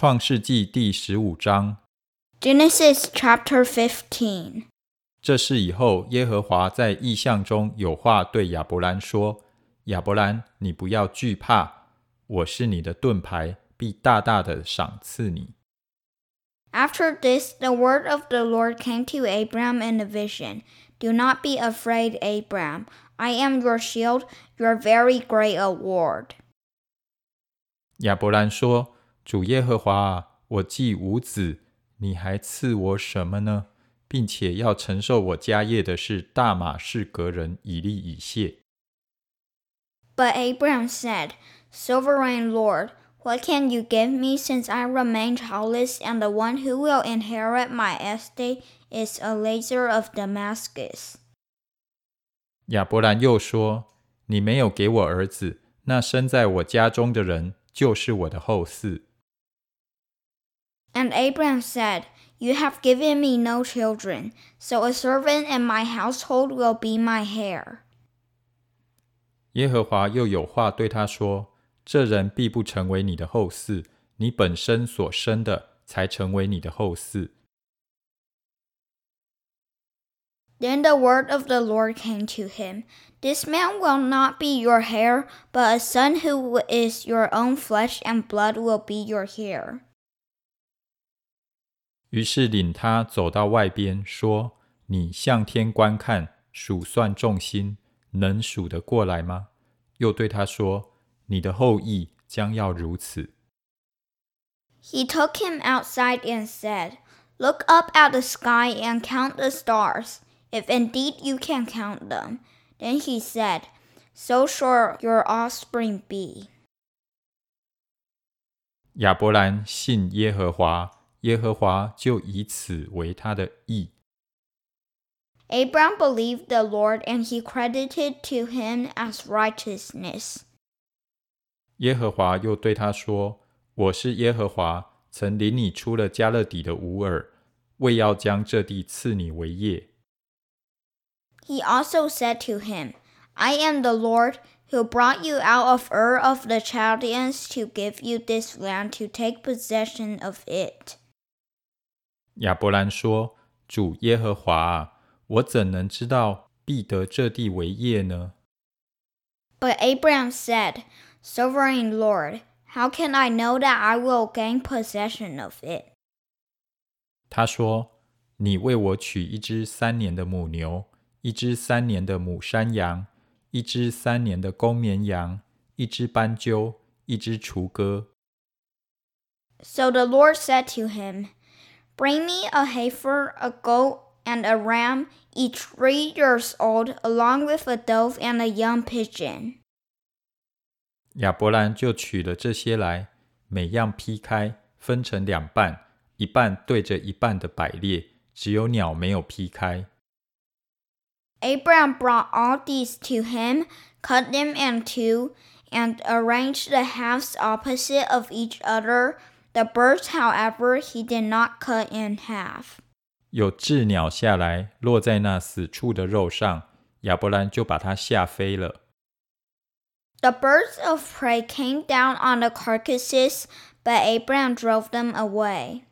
创世纪第十五章。 Genesis chapter 15. 这事以后，耶和华在异象中有话对亚伯兰说：“亚伯兰，你不要惧怕，我是你的盾牌，必大大的赏赐你。 After this, the word of the Lord came to Abram in a vision. Do not be afraid, Abram. I am your shield, your very great award. ”亚伯兰说：“ ：“主耶和华啊，我既无子，你还赐我什么呢？并且要承受我家业的是大马士革人以利以谢。But Abraham said, Sovereign Lord, what can you give me since I remain childless and the one who will inherit my estate is Eliezer of Damascus? 亚伯兰又说：“你没有给我儿子，那生在我家中的人就是我的后嗣。” And Abram said, You have given me no children, so a servant in my household will be my heir. 耶和华又有话对他说：“这人必不成为你的后嗣，你本身所生的才成为你的后嗣。 Then the word of the Lord came to him This man will not be your heir, but a son who is your own flesh and blood will be your heir. ” 于是领他走到外边，说：“你向天观看，数算众星，能数得过来吗？”又对他说：“你的后裔将要如此。” He took him outside and said, Look up at the sky and count the stars, if indeed you can count them. Then he said, So shall your offspring be. 亚伯兰信耶和华，耶和华就以此为他的义。 Abram believed the Lord, and he credited to him as righteousness. 耶和华又对他说：“我是耶和华，曾领你出了加勒底的吾尔，为要将这地赐你为业。 He also said to him, I am the Lord who brought you out of Ur of the Chaldeans to give you this land to take possession of it. ” 亚伯兰说：“主耶和华啊，我怎能知道必得这地为业呢？ But Abram said, Sovereign Lord, how can I know that I will gain possession of it? 他说：“你为我取一只三年的母牛，一只三年的母山羊，一只三年的公绵羊，一只斑鸠，一只雏鸽。” So the Lord said to him, Bring me a heifer, a goat, and a ram, each three years old, along with a dove and a young pigeon. 亚伯兰就取了这些来，每样劈开，分成两半，一半对着一半的摆列，只有鸟没有劈开。 Abram brought all these to him, cut them in two, and arranged the halves opposite of each other. The birds, however, he did not cut in half. 有鸷鸟下来，落在那死处的肉上，亚伯兰就把它吓飞了。 The birds of prey came down on the carcasses, but Abram drove them away.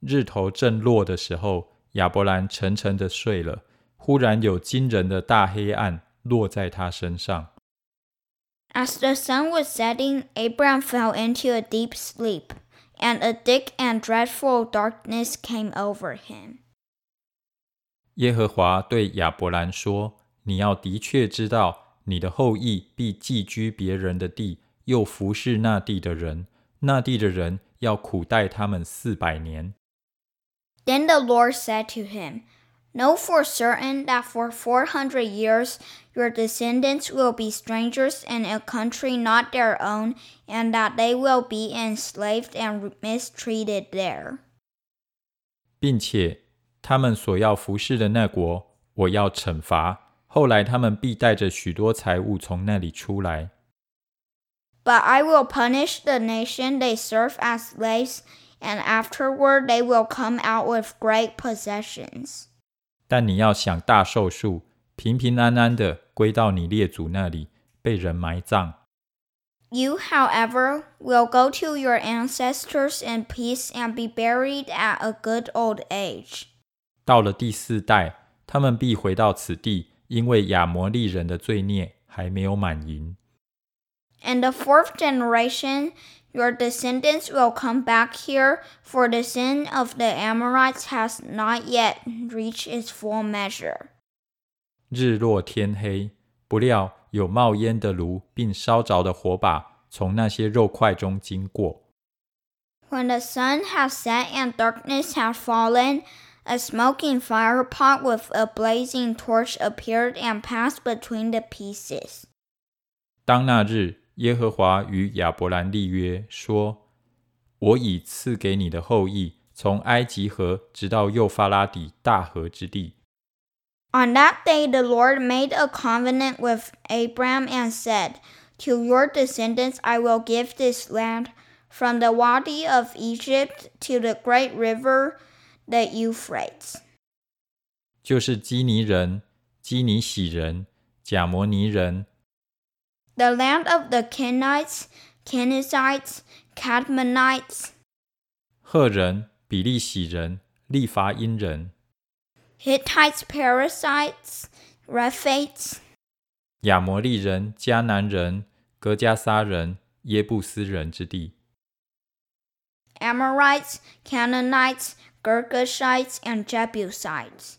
日头正落的时候，亚伯兰沉沉的睡了。忽然有惊人的大黑暗落在他身上。 As the sun was setting, Abram fell into a deep sleep, and a thick and dreadful darkness came over him. 耶和华对亚伯兰说：“你要的确知道，你的后裔必寄居别人的地，又服侍那地的人。那地的人要苦待他们四百年。 Then the Lord said to him, Know for certain that for four hundred years your descendants will be strangers in a country not their own, and that they will be enslaved and mistreated there. 并且他们所要服侍的那国，我要惩罚。后来他们必带着许多财物从那里出来。 But I will punish the nation they serve as slaves, and afterward they will come out with great possessions. 但你要享大寿数，平平安安的归到你列祖那里，被人埋葬。 You, however, will go to your ancestors in peace and be buried at a good old age. 到了第四代，他们必回到此地，因为亚摩利人的罪孽还没有满盈。 In the fourth generation, your descendants will come back here, for the sin of the Amorites has not yet reached its full measure. 日落天黑，不料有冒烟的炉，并烧着的火把从那些肉块中经过。 When the sun has set and darkness has fallen, a smoking fire pot with a blazing torch appeared and passed between the pieces. 当那日， 耶和华与亚伯兰立约，说：“我已赐给你的后裔，从埃及河直到幼发拉底大河之地。 On that day, the Lord made a covenant with Abram and said, To your descendants I will give this land, from the Wadi of Egypt to the great river, the Euphrates. 就是基尼人、基尼喜人、贾摩尼人、 the land of the Canaanites, Canaanites, Kadmonites, 赫人、比利洗人、利伐因人、Hittites, Perizzites, Rephaites, Amorites, Canaanites, Girgashites, and Jebusites.